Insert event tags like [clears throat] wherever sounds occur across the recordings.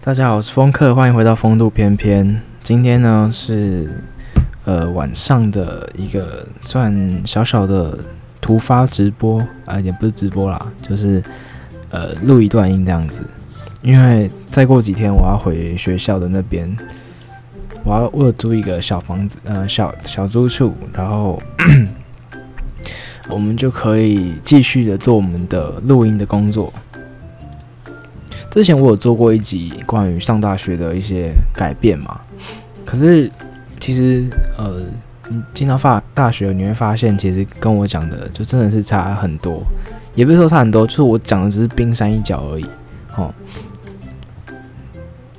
大家好，我是风客，欢迎回到风度翩翩。今天呢是呃晚上的一个算小小的突发直播啊，也不是直播啦，就是呃录一段音这样子。因为再过几天我要回学校的那边，我要我有租一个小房子，呃小小租处，然后 [clears throat] 我们就可以继续的做我们的录音的工作。之前我有做过一集关于上大学的一些改变嘛，可是其实呃，你进到发大学，你会发现其实跟我讲的就真的是差很多，也不是说差很多，就是我讲的只是冰山一角而已，哦。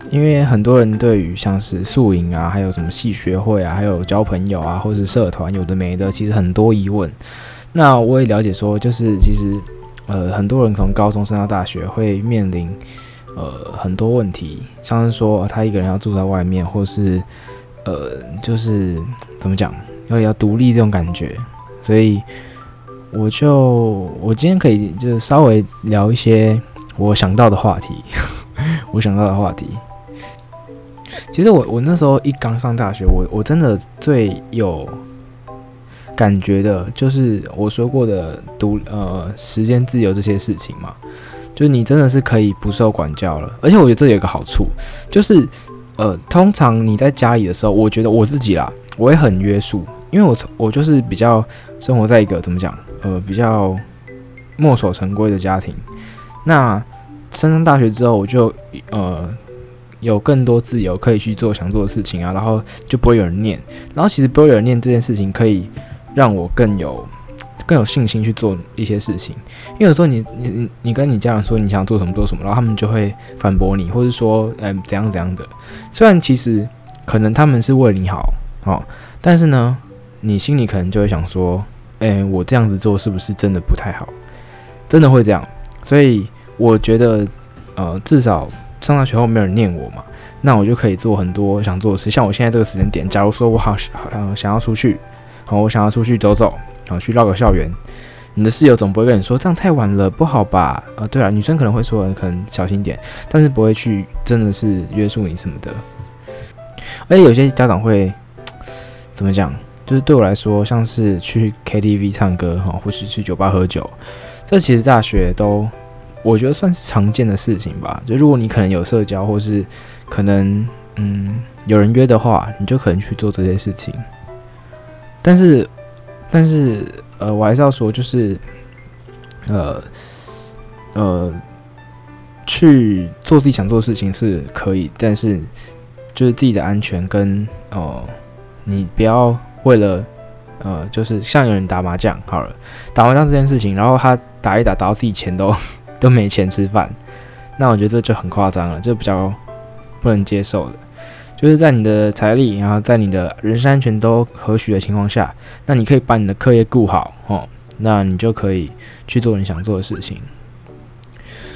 因为很多人对于像是宿营啊，还有什么系学会啊，还有交朋友啊，或是社团有的没的，其实很多疑问。那我也了解说，就是其实。呃，很多人从高中升到大学会面临呃很多问题，像是说他一个人要住在外面，或是呃就是怎么讲，要要独立这种感觉。所以我就我今天可以就是稍微聊一些我想到的话题，我想到的话题。其实我我那时候一刚上大学，我我真的最有。感觉的就是我说过的独呃时间自由这些事情嘛，就是你真的是可以不受管教了，而且我觉得这有一个好处，就是呃通常你在家里的时候，我觉得我自己啦，我也很约束，因为我我就是比较生活在一个怎么讲呃比较墨守成规的家庭，那升上大学之后，我就呃有更多自由可以去做想做的事情啊，然后就不会有人念，然后其实不会有人念这件事情可以。让我更有更有信心去做一些事情，因为有时候你你你跟你家人说你想做什么做什么，然后他们就会反驳你，或者说嗯怎样怎样的。虽然其实可能他们是为你好哦，但是呢，你心里可能就会想说，哎，我这样子做是不是真的不太好？真的会这样。所以我觉得呃，至少上大学后没有人念我嘛，那我就可以做很多想做的事。像我现在这个时间点，假如说我好想想要出去。好，我想要出去走走，好，去绕个校园。你的室友总不会跟你说这样太晚了，不好吧？呃，对了，女生可能会说，可能小心点，但是不会去真的是约束你什么的。而且有些家长会怎么讲？就是对我来说，像是去 KTV 唱歌，哈，或是去酒吧喝酒，这其实大学都我觉得算是常见的事情吧。就如果你可能有社交，或是可能嗯有人约的话，你就可能去做这些事情。但是，但是，呃，我还是要说，就是，呃，呃，去做自己想做的事情是可以，但是，就是自己的安全跟哦、你不要为了，呃，就是像有人打麻将好了，打麻将这件事情，然后他打一打，打到自己钱都都没钱吃饭，那我觉得这就很夸张了，就比较不能接受的。就是在你的财力，然后在你的人身安全都可许的情况下，那你可以把你的课业顾好哦，那你就可以去做你想做的事情。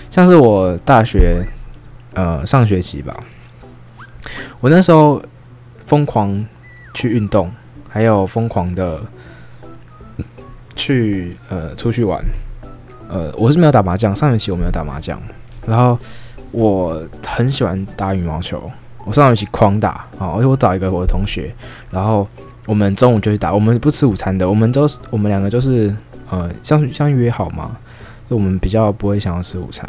像是我大学呃上学期吧，我那时候疯狂去运动，还有疯狂的去呃出去玩。呃，我是没有打麻将，上学期我没有打麻将，然后我很喜欢打羽毛球。我上学期狂打啊，而且我找一个我的同学，然后我们中午就去打。我们不吃午餐的，我们都是我们两个就是呃，相相约好嘛，就我们比较不会想要吃午餐，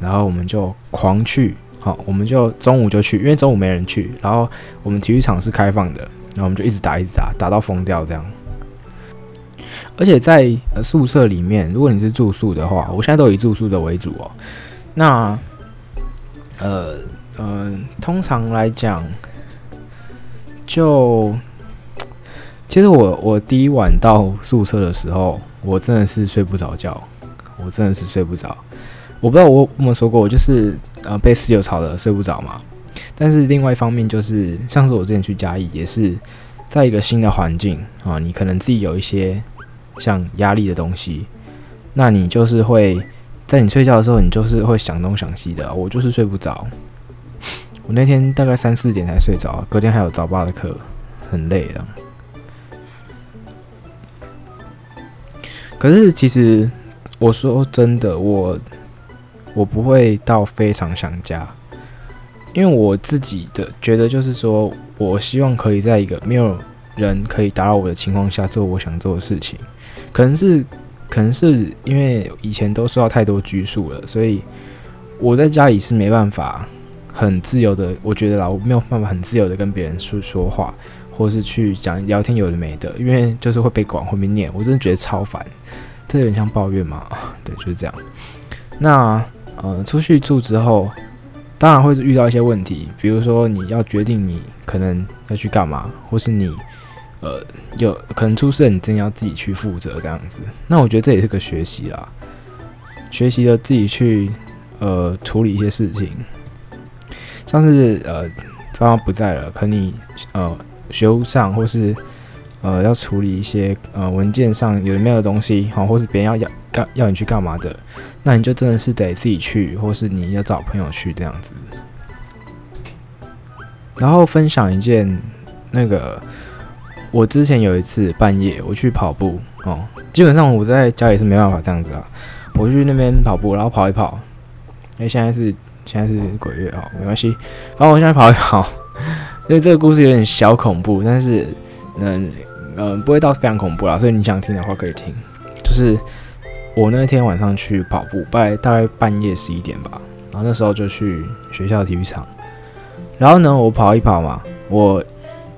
然后我们就狂去，好，我们就中午就去，因为中午没人去，然后我们体育场是开放的，然后我们就一直打一直打，打到疯掉这样。而且在宿舍里面，如果你是住宿的话，我现在都以住宿的为主哦。那呃。嗯，通常来讲，就其实我我第一晚到宿舍的时候，我真的是睡不着觉，我真的是睡不着。我不知道我有没有说过，我就是呃被室友吵得睡不着嘛。但是另外一方面就是，像是我之前去嘉义，也是在一个新的环境啊，你可能自己有一些像压力的东西，那你就是会在你睡觉的时候，你就是会想东想西的。我就是睡不着。我那天大概三四点才睡着，隔天还有早八的课，很累的。可是其实我说真的，我我不会到非常想家，因为我自己的觉得就是说，我希望可以在一个没有人可以打扰我的情况下做我想做的事情。可能是可能是因为以前都受到太多拘束了，所以我在家里是没办法很自由的。我觉得啦，我没有办法很自由的跟别人说说话。或是去讲聊天有的没的，因为就是会被管会被念，我真的觉得超烦，这有点像抱怨嘛？[laughs] 对，就是这样。那呃，出去住之后，当然会遇到一些问题，比如说你要决定你可能要去干嘛，或是你呃有可能出事，你真的要自己去负责这样子。那我觉得这也是个学习啦，学习了自己去呃处理一些事情，像是呃爸妈不在了，可能你呃。学务上，或是呃要处理一些呃文件上有没有东西，好，或是别人要要干要你去干嘛的，那你就真的是得自己去，或是你要找朋友去这样子。然后分享一件那个，我之前有一次半夜我去跑步哦，基本上我在家里是没办法这样子啊，我去那边跑步，然后跑一跑，哎，现在是现在是鬼月啊，没关系，然后我现在跑一跑。[laughs] 所以这个故事有点小恐怖，但是，嗯嗯，不会到非常恐怖啦。所以你想听的话可以听。就是我那天晚上去跑步，大概大概半夜十一点吧，然后那时候就去学校体育场。然后呢，我跑一跑嘛，我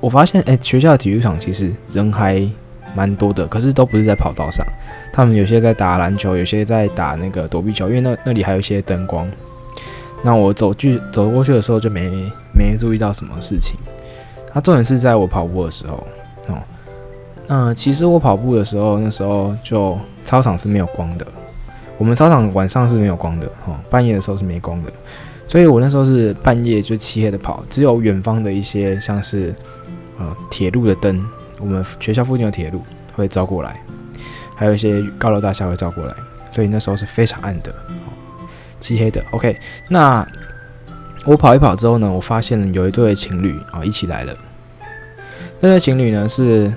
我发现，哎，学校的体育场其实人还蛮多的，可是都不是在跑道上，他们有些在打篮球，有些在打那个躲避球，因为那那里还有一些灯光。那我走去走过去的时候就没没注意到什么事情。那重点是在我跑步的时候哦，嗯、其实我跑步的时候那时候就操场是没有光的，我们操场晚上是没有光的哦，半夜的时候是没光的，所以我那时候是半夜就漆黑的跑，只有远方的一些像是呃铁路的灯，我们学校附近的铁路会照过来，还有一些高楼大厦会照过来，所以那时候是非常暗的。漆黑的，OK。那我跑一跑之后呢，我发现有一对情侣啊一起来了。那对情侣呢是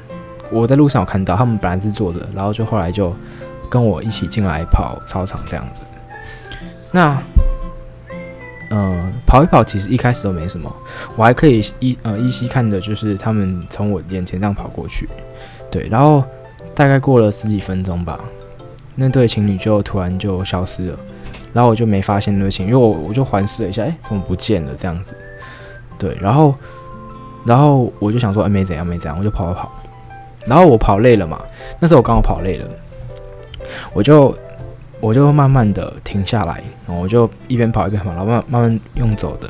我在路上有看到，他们本来是坐着，然后就后来就跟我一起进来跑操场这样子。那嗯、跑一跑其实一开始都没什么，我还可以依呃依稀看着，就是他们从我眼前这样跑过去。对，然后大概过了十几分钟吧，那对情侣就突然就消失了。然后我就没发现那对情侣，因为我我就环视了一下，哎，怎么不见了这样子？对，然后然后我就想说，哎，没怎样，没怎样，我就跑跑跑。然后我跑累了嘛，那时候我刚好跑累了，我就我就慢慢的停下来，然后我就一边跑一边跑，然后慢慢慢用走的，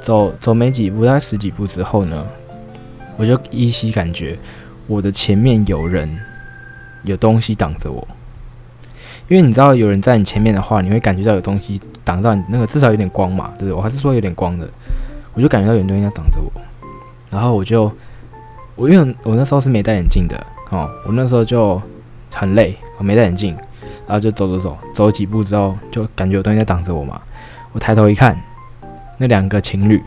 走走没几步，大概十几步之后呢，我就依稀感觉我的前面有人有东西挡着我。因为你知道有人在你前面的话，你会感觉到有东西挡到你，那个至少有点光嘛，对不对？我还是说有点光的，我就感觉到有东西在挡着我，然后我就我因为我那时候是没戴眼镜的哦，我那时候就很累，我没戴眼镜，然后就走走走，走几步之后就感觉有东西在挡着我嘛，我抬头一看，那两个情侣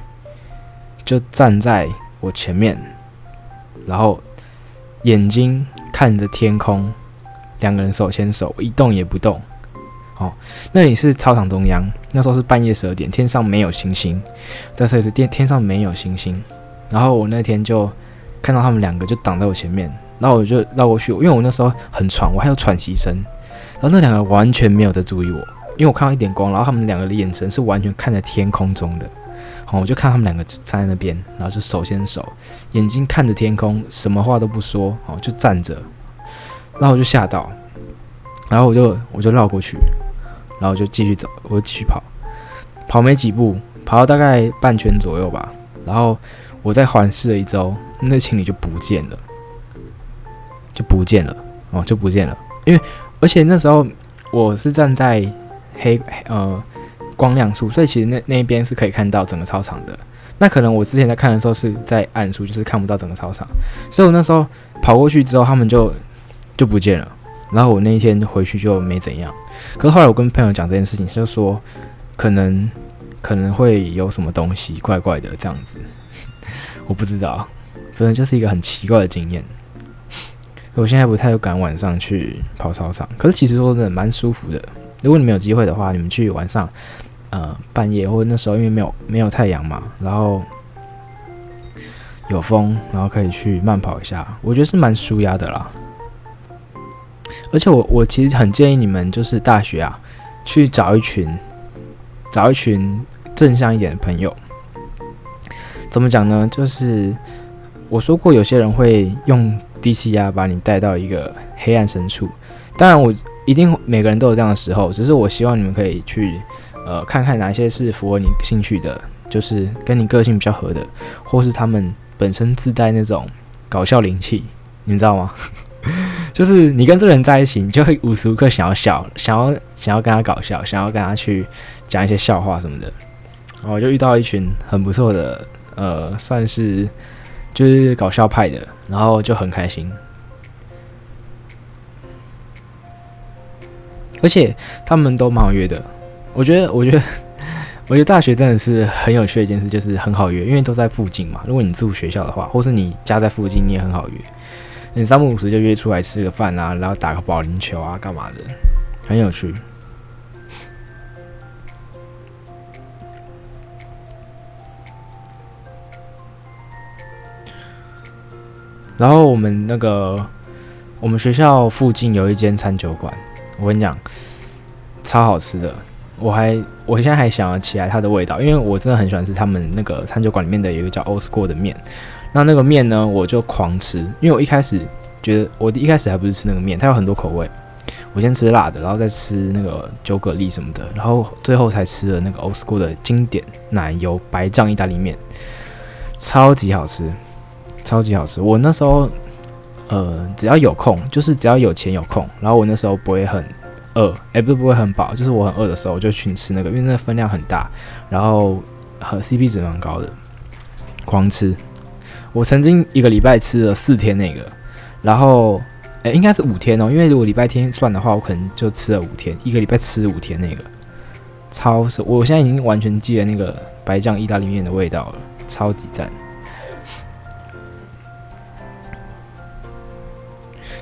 就站在我前面，然后眼睛看着天空。两个人手牵手，一动也不动。哦，那里是操场中央。那时候是半夜十二点，天上没有星星。但是也是，天天上没有星星。然后我那天就看到他们两个就挡在我前面，然后我就绕过去，因为我那时候很喘，我还有喘息声。然后那两个完全没有在注意我，因为我看到一点光，然后他们两个的眼神是完全看着天空中的。好，我就看他们两个就站在那边，然后就手牵手，眼睛看着天空，什么话都不说，哦，就站着。然后我就吓到，然后我就我就绕过去，然后就继续走，我就继续跑，跑没几步，跑到大概半圈左右吧，然后我再环视了一周，那情侣就不见了，就不见了哦，就不见了，因为而且那时候我是站在黑呃光亮处，所以其实那那一边是可以看到整个操场的。那可能我之前在看的时候是在暗处，就是看不到整个操场，所以我那时候跑过去之后，他们就。就不见了，然后我那一天回去就没怎样。可是后来我跟朋友讲这件事情，就说可能可能会有什么东西怪怪的这样子，我 [laughs] 不知道，反正就是一个很奇怪的经验。我现在不太敢晚上去跑操场，可是其实说真的蛮舒服的。如果你们有机会的话，你们去晚上，呃，半夜或者那时候因为没有没有太阳嘛，然后有风，然后可以去慢跑一下，我觉得是蛮舒压的啦。而且我我其实很建议你们就是大学啊，去找一群找一群正向一点的朋友。怎么讲呢？就是我说过，有些人会用低气压把你带到一个黑暗深处。当然我。一定每个人都有这样的时候，只是我希望你们可以去，呃，看看哪些是符合你兴趣的，就是跟你个性比较合的，或是他们本身自带那种搞笑灵气，你知道吗？[laughs] 就是你跟这个人在一起，你就会无时无刻想要笑，想要想要跟他搞笑，想要跟他去讲一些笑话什么的。然后我就遇到一群很不错的，呃，算是就是搞笑派的，然后就很开心。而且他们都蛮好约的，我觉得，我觉得，[laughs] 我觉得大学真的是很有趣的一件事，就是很好约，因为都在附近嘛。如果你住学校的话，或是你家在附近，你也很好约。你三不五时就约出来吃个饭啊，然后打个保龄球啊，干嘛的，很有趣。然后我们那个，我们学校附近有一间餐酒馆。我跟你讲，超好吃的，我还我现在还想要起来它的味道，因为我真的很喜欢吃他们那个餐酒馆里面的有一个叫 Old School 的面。那那个面呢，我就狂吃，因为我一开始觉得我一开始还不是吃那个面，它有很多口味，我先吃辣的，然后再吃那个酒蛤蜊什么的，然后最后才吃了那个 Old School 的经典奶油白酱意大利面，超级好吃，超级好吃。我那时候。呃，只要有空，就是只要有钱有空，然后我那时候不会很饿，哎，不是不会很饱，就是我很饿的时候，我就去吃那个，因为那个分量很大，然后和 CP 值蛮高的，狂吃。我曾经一个礼拜吃了四天那个，然后哎，应该是五天哦，因为如果礼拜天算的话，我可能就吃了五天，一个礼拜吃五天那个，超，我现在已经完全记得那个白酱意大利面的味道了，超级赞。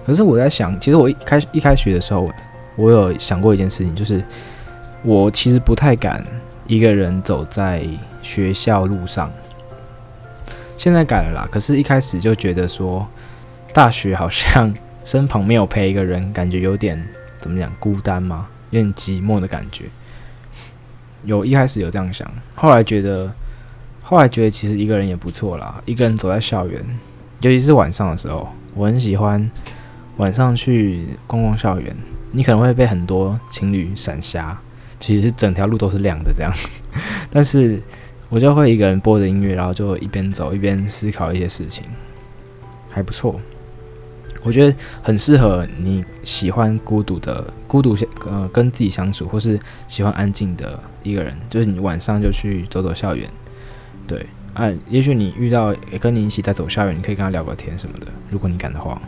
可是我在想，其实我一开一开学的时候，我有想过一件事情，就是我其实不太敢一个人走在学校路上。现在改了啦，可是一开始就觉得说，大学好像身旁没有陪一个人，感觉有点怎么讲孤单吗？有点寂寞的感觉。有一开始有这样想，后来觉得，后来觉得其实一个人也不错啦。一个人走在校园，尤其是晚上的时候，我很喜欢。晚上去逛逛校园，你可能会被很多情侣闪瞎，其实是整条路都是亮的这样。[laughs] 但是我就会一个人播着音乐，然后就一边走一边思考一些事情，还不错。我觉得很适合你喜欢孤独的孤独呃跟自己相处，或是喜欢安静的一个人，就是你晚上就去走走校园。对啊，也许你遇到跟你一起在走校园，你可以跟他聊个天什么的，如果你敢的话。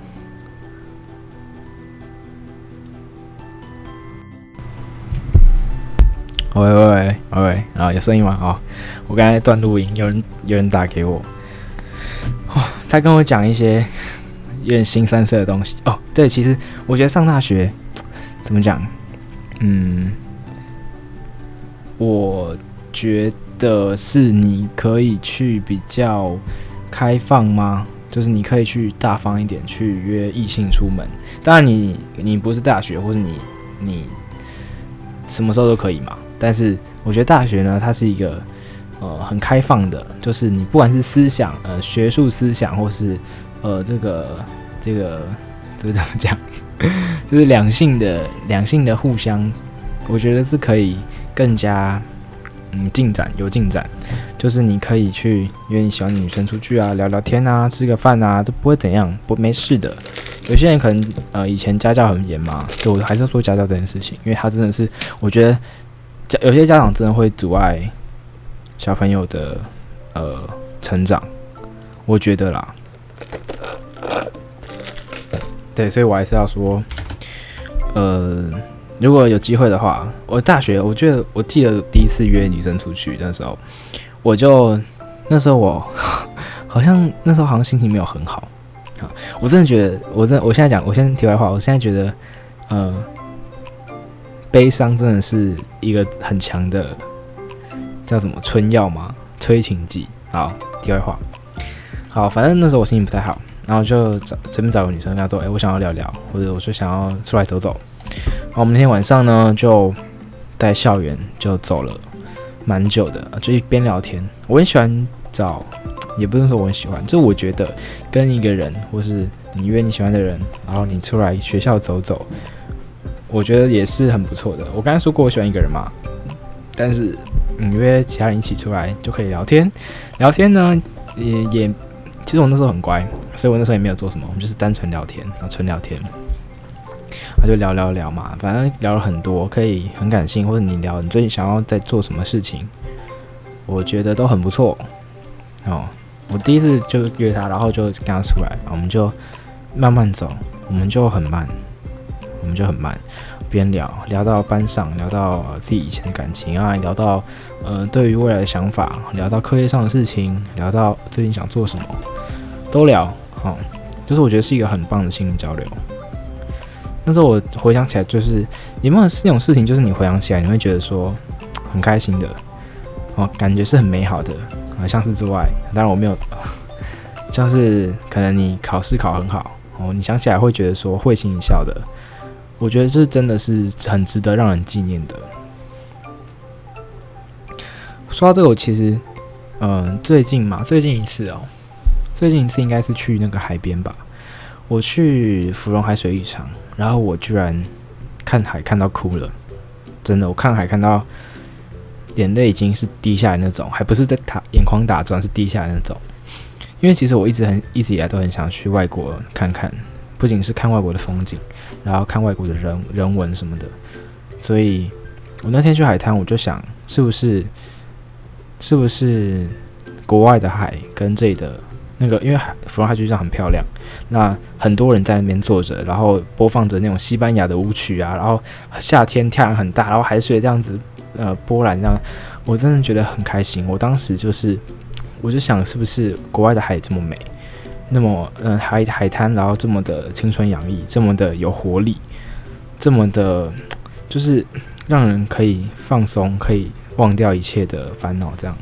喂喂喂喂喂，啊，有声音吗？啊、我刚才断录音，有人有人打给我，哦，他跟我讲一些有点腥膻色的东西。哦，对，其实我觉得上大学怎么讲？嗯，我觉得是你可以去比较开放吗？就是你可以去大方一点，去约异性出门。当然你，你你不是大学，或者你你什么时候都可以嘛。但是我觉得大学呢，它是一个呃很开放的，就是你不管是思想呃学术思想，或是呃这个这个这个怎么讲，[laughs] 就是两性的两性的互相，我觉得是可以更加嗯进展有进展，就是你可以去约你喜欢女生出去啊，聊聊天啊，吃个饭啊，都不会怎样，不没事的。有些人可能呃以前家教很严嘛，就我还是说家教这件事情，因为他真的是我觉得。有些家长真的会阻碍小朋友的呃成长，我觉得啦，对，所以我还是要说，呃，如果有机会的话，我大学我觉得我记得第一次约女生出去那时候，我就那时候我 [laughs] 好像那时候好像心情没有很好，好，我真的觉得，我真的，我现在讲，我先题外话，我现在觉得，呃，悲伤真的是一个很强的，叫什么春药吗？催情剂。好，题外话。好，反正那时候我心情不太好，然后就找随便找个女生跟她说，哎、我想要聊聊，或者我说想要出来走走。然后，我们那天晚上呢，就在校园就走了蛮久的，就一边聊天。我很喜欢找。也不是说我很喜欢，就我觉得跟一个人，或是你约你喜欢的人，然后你出来学校走走，我觉得也是很不错的。我刚才说过我喜欢一个人嘛，但是你约其他人一起出来就可以聊天，聊天呢也也，其实我那时候很乖，所以我那时候也没有做什么，我们就是单纯聊天，然后纯聊天，那就聊聊聊嘛，反正聊了很多，可以很感性，或者你聊你最近想要在做什么事情，我觉得都很不错哦。我第一次就约他，然后就跟他出来，我们就慢慢走，我们就很慢，我们就很慢，边聊聊到班上，聊到自己以前的感情啊，聊到呃对于未来的想法，聊到课业上的事情，聊到最近想做什么，都聊，哦，就是我觉得是一个很棒的心灵交流。那时候我回想起来，就是有没有那种事情，就是你回想起来，你会觉得说很开心的，哦，感觉是很美好的。啊，像是之外，当然我没有，[laughs] 像是可能你考试考很好哦，你想起来会觉得说会心一笑的，我觉得这真的是很值得让人纪念的。说到这个，我其实，嗯、最近嘛，最近一次哦，最近一次应该是去那个海边吧，我去芙蓉海水浴场，然后我居然看海看到哭了，真的，我看海看到。眼泪已经是滴下来那种，还不是在打眼眶打转，是滴下来那种。因为其实我一直很一直以来都很想去外国看看，不仅是看外国的风景，然后看外国的人人文什么的。所以我那天去海滩，我就想，是不是是不是国外的海跟这里的那个，因为海芙蓉海水浴场很漂亮，那很多人在那边坐着，然后播放着那种西班牙的舞曲啊，然后夏天太阳很大，然后海水这样子。呃，波澜这样我真的觉得很开心。我当时就是，我就想，是不是国外的海这么美，那么，嗯、海海滩，然后这么的青春洋溢，这么的有活力，这么的，就是让人可以放松，可以忘掉一切的烦恼，这样。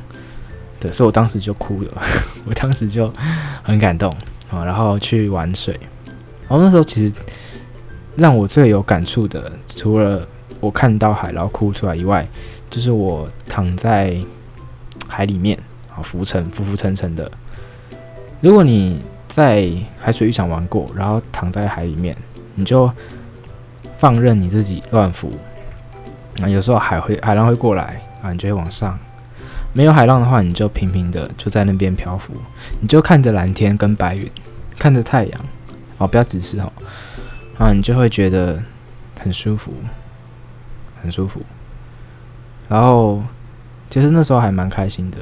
对，所以我当时就哭了，[laughs] 我当时就很感动啊，然后去玩水。然后那时候其实让我最有感触的，除了我看到海，然后哭出来以外，就是我躺在海里面，啊，浮沉，浮浮沉沉的。如果你在海水浴场玩过，然后躺在海里面，你就放任你自己乱浮。啊，有时候海会海浪会过来，啊，你就会往上；没有海浪的话，你就平平的就在那边漂浮，你就看着蓝天跟白云，看着太阳，哦，不要直视哦，啊，你就会觉得很舒服。很舒服，然后其实那时候还蛮开心的。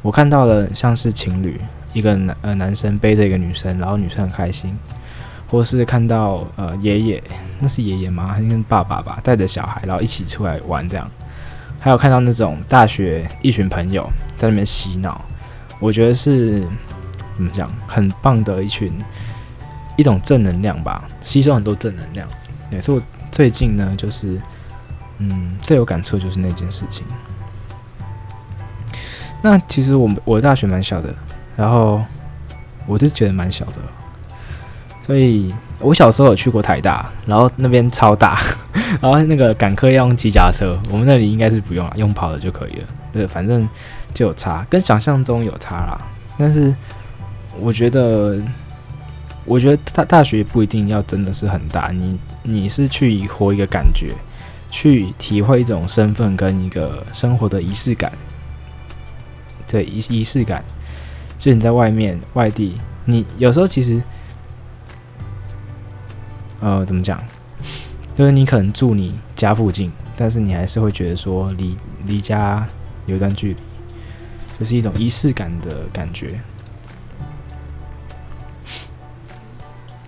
我看到了像是情侣，一个男呃男生背着一个女生，然后女生很开心，或是看到呃爷爷，那是爷爷吗？还是爸爸吧，带着小孩，然后一起出来玩这样。还有看到那种大学一群朋友在那边洗脑，我觉得是怎么讲，很棒的一群一种正能量吧，吸收很多正能量。对，所以我最近呢就是。嗯，最有感触就是那件事情。那其实我我的大学蛮小的，然后我就觉得蛮小的，所以我小时候有去过台大，然后那边超大，[laughs] 然后那个赶课要用机甲车，我们那里应该是不用了，用跑的就可以了。对，反正就有差，跟想象中有差啦。但是我觉得，我觉得大大学不一定要真的是很大，你你是去活一个感觉。去体会一种身份跟一个生活的仪式感，对，仪仪式感，就你在外面外地，你有时候其实，呃，怎么讲？就是你可能住你家附近，但是你还是会觉得说离离家有一段距离，就是一种仪式感的感觉，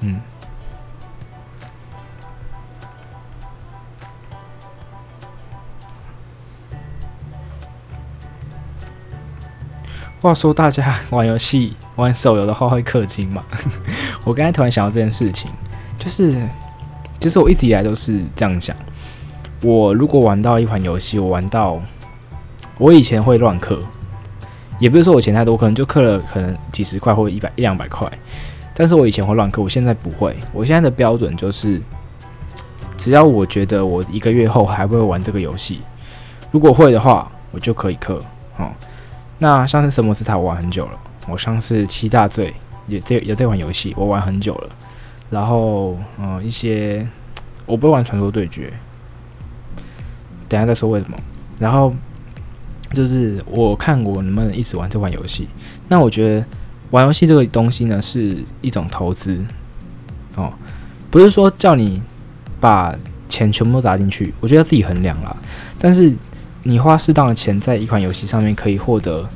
嗯。话说，大家玩游戏、玩手游的话会氪金吗？[laughs] 我刚才突然想到这件事情，就是，其实我一直以来都是这样想。我如果玩到一款游戏，我玩到，我以前会乱氪，也不是说我钱太多，可能就氪了可能几十块或一百一两百块。但是我以前会乱氪，我现在不会。我现在的标准就是，只要我觉得我一个月后还会玩这个游戏，如果会的话，我就可以氪。哦，那像是神魔之塔，我玩很久了。我上次七大罪也这有这款游戏，我玩很久了。然后，嗯、一些我不会玩传说对决。等下再说为什么。然后就是我看我能不能一直玩这款游戏。那我觉得玩游戏这个东西呢，是一种投资哦，不是说叫你把钱全部都砸进去。我觉得自己衡量啦。但是你花适当的钱在一款游戏上面，可以获得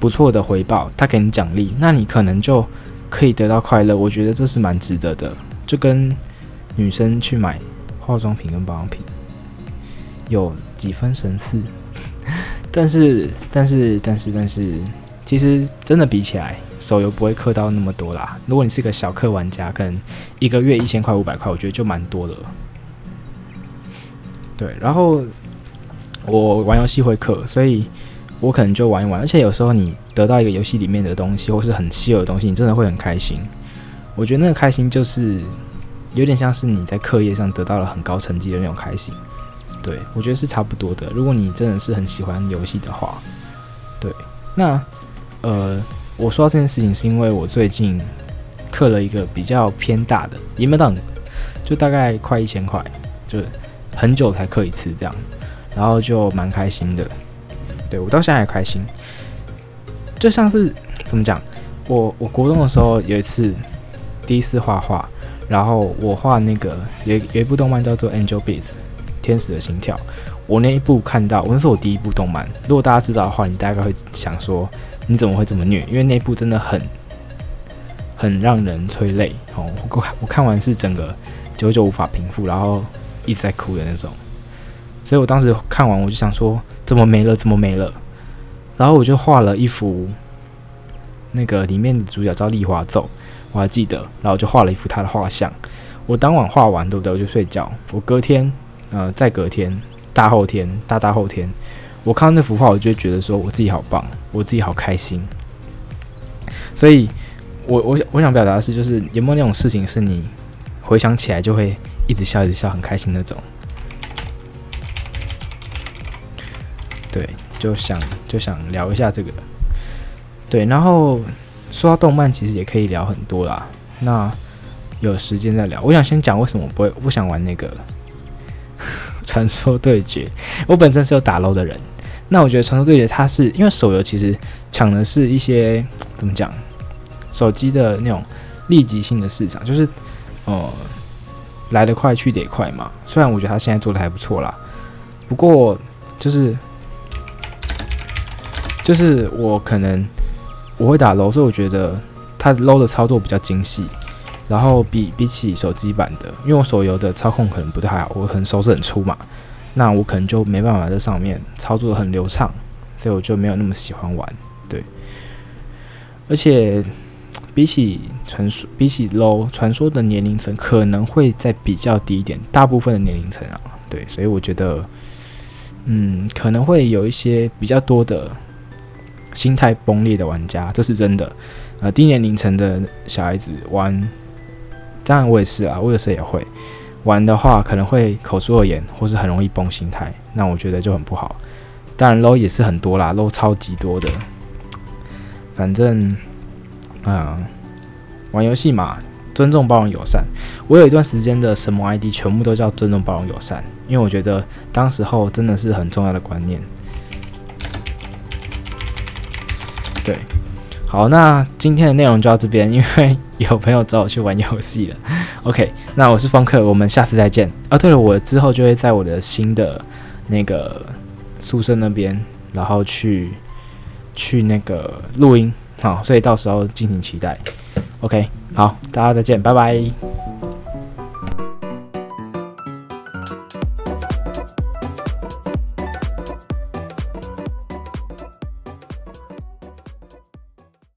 不错的回报，他给你奖励，那你可能就可以得到快乐。我觉得这是蛮值得的，就跟女生去买化妆品跟保养品。有几分神似，但是但是但是但是，其实真的比起来，手游不会氪到那么多啦。如果你是个小氪玩家，可能一个月一千块、五百块，我觉得就蛮多的了。对，然后我玩游戏会氪，所以我可能就玩一玩。而且有时候你得到一个游戏里面的东西，或是很稀有的东西，你真的会很开心。我觉得那个开心就是有点像是你在课业上得到了很高成绩的那种开心。对，我觉得是差不多的。如果你真的是很喜欢游戏的话，对，那呃，我说到这件事情是因为我最近氪了一个比较偏大的，也没有到，就大概快一千块，就很久才氪一次这样，然后就蛮开心的。对，我到现在还开心，就像是怎么讲，我我国中的时候有一次第一次画画，然后我画那个有有一部动漫叫做《Angel Beats》。天使的心跳，我那一部看到，我那是我第一部动漫。如果大家知道的话，你大概会想说，你怎么会这么虐？因为那部真的很，很让人催泪哦。我我看完是整个久久无法平复，然后一直在哭的那种。所以我当时看完，我就想说，怎么没了？怎么没了？然后我就画了一幅，那个里面的主角叫丽华奏，我还记得。然后我就画了一幅他的画像。我当晚画完，对不对？我就睡觉。我隔天。呃，再隔天、大后天、大大后天，我看到那幅画，我就觉得说，我自己好棒，我自己好开心。所以，我我我想表达的是，就是有没有那种事情，是你回想起来就会一直笑、一直笑，很开心那种？对，就想就想聊一下这个。对，然后说到动漫，其实也可以聊很多啦。那有时间再聊。我想先讲为什么不会不想玩那个。[laughs] 传说对决，我本身是有打捞的人，那我觉得传说对决它是因为手游其实抢的是一些怎么讲，手机的那种立即性的市场，就是呃来得快去得也快嘛。虽然我觉得他现在做的还不错啦，不过就是就是我可能我会打 low，所以我觉得它 low 的操作比较精细。然后比比起手机版的，因为我手游的操控可能不太好，我可能手指很粗嘛，那我可能就没办法在上面操作的很流畅，所以我就没有那么喜欢玩。对，而且比起传说，比起 low 传说的年龄层可能会再比较低一点，大部分的年龄层啊，对，所以我觉得，嗯，可能会有一些比较多的心态崩裂的玩家，这是真的。呃，低年龄层的小孩子玩。当然我也是啊，我有时候也会玩的话，可能会口出恶言，或是很容易崩心态，那我觉得就很不好。当然 low 也是很多啦，low 超级多的。反正啊、呃，玩游戏嘛，尊重、包容、友善。我有一段时间的什么 ID 全部都叫尊重、包容、友善，因为我觉得当时候真的是很重要的观念。对。好，那今天的内容就到这边，因为 [laughs] 有朋友找我去玩游戏了。OK，那我是方克，我们下次再见。啊，对了，我之后就会在我的新的那个宿舍那边，然后去去那个录音，好，所以到时候敬请期待。OK，好，大家再见，拜拜。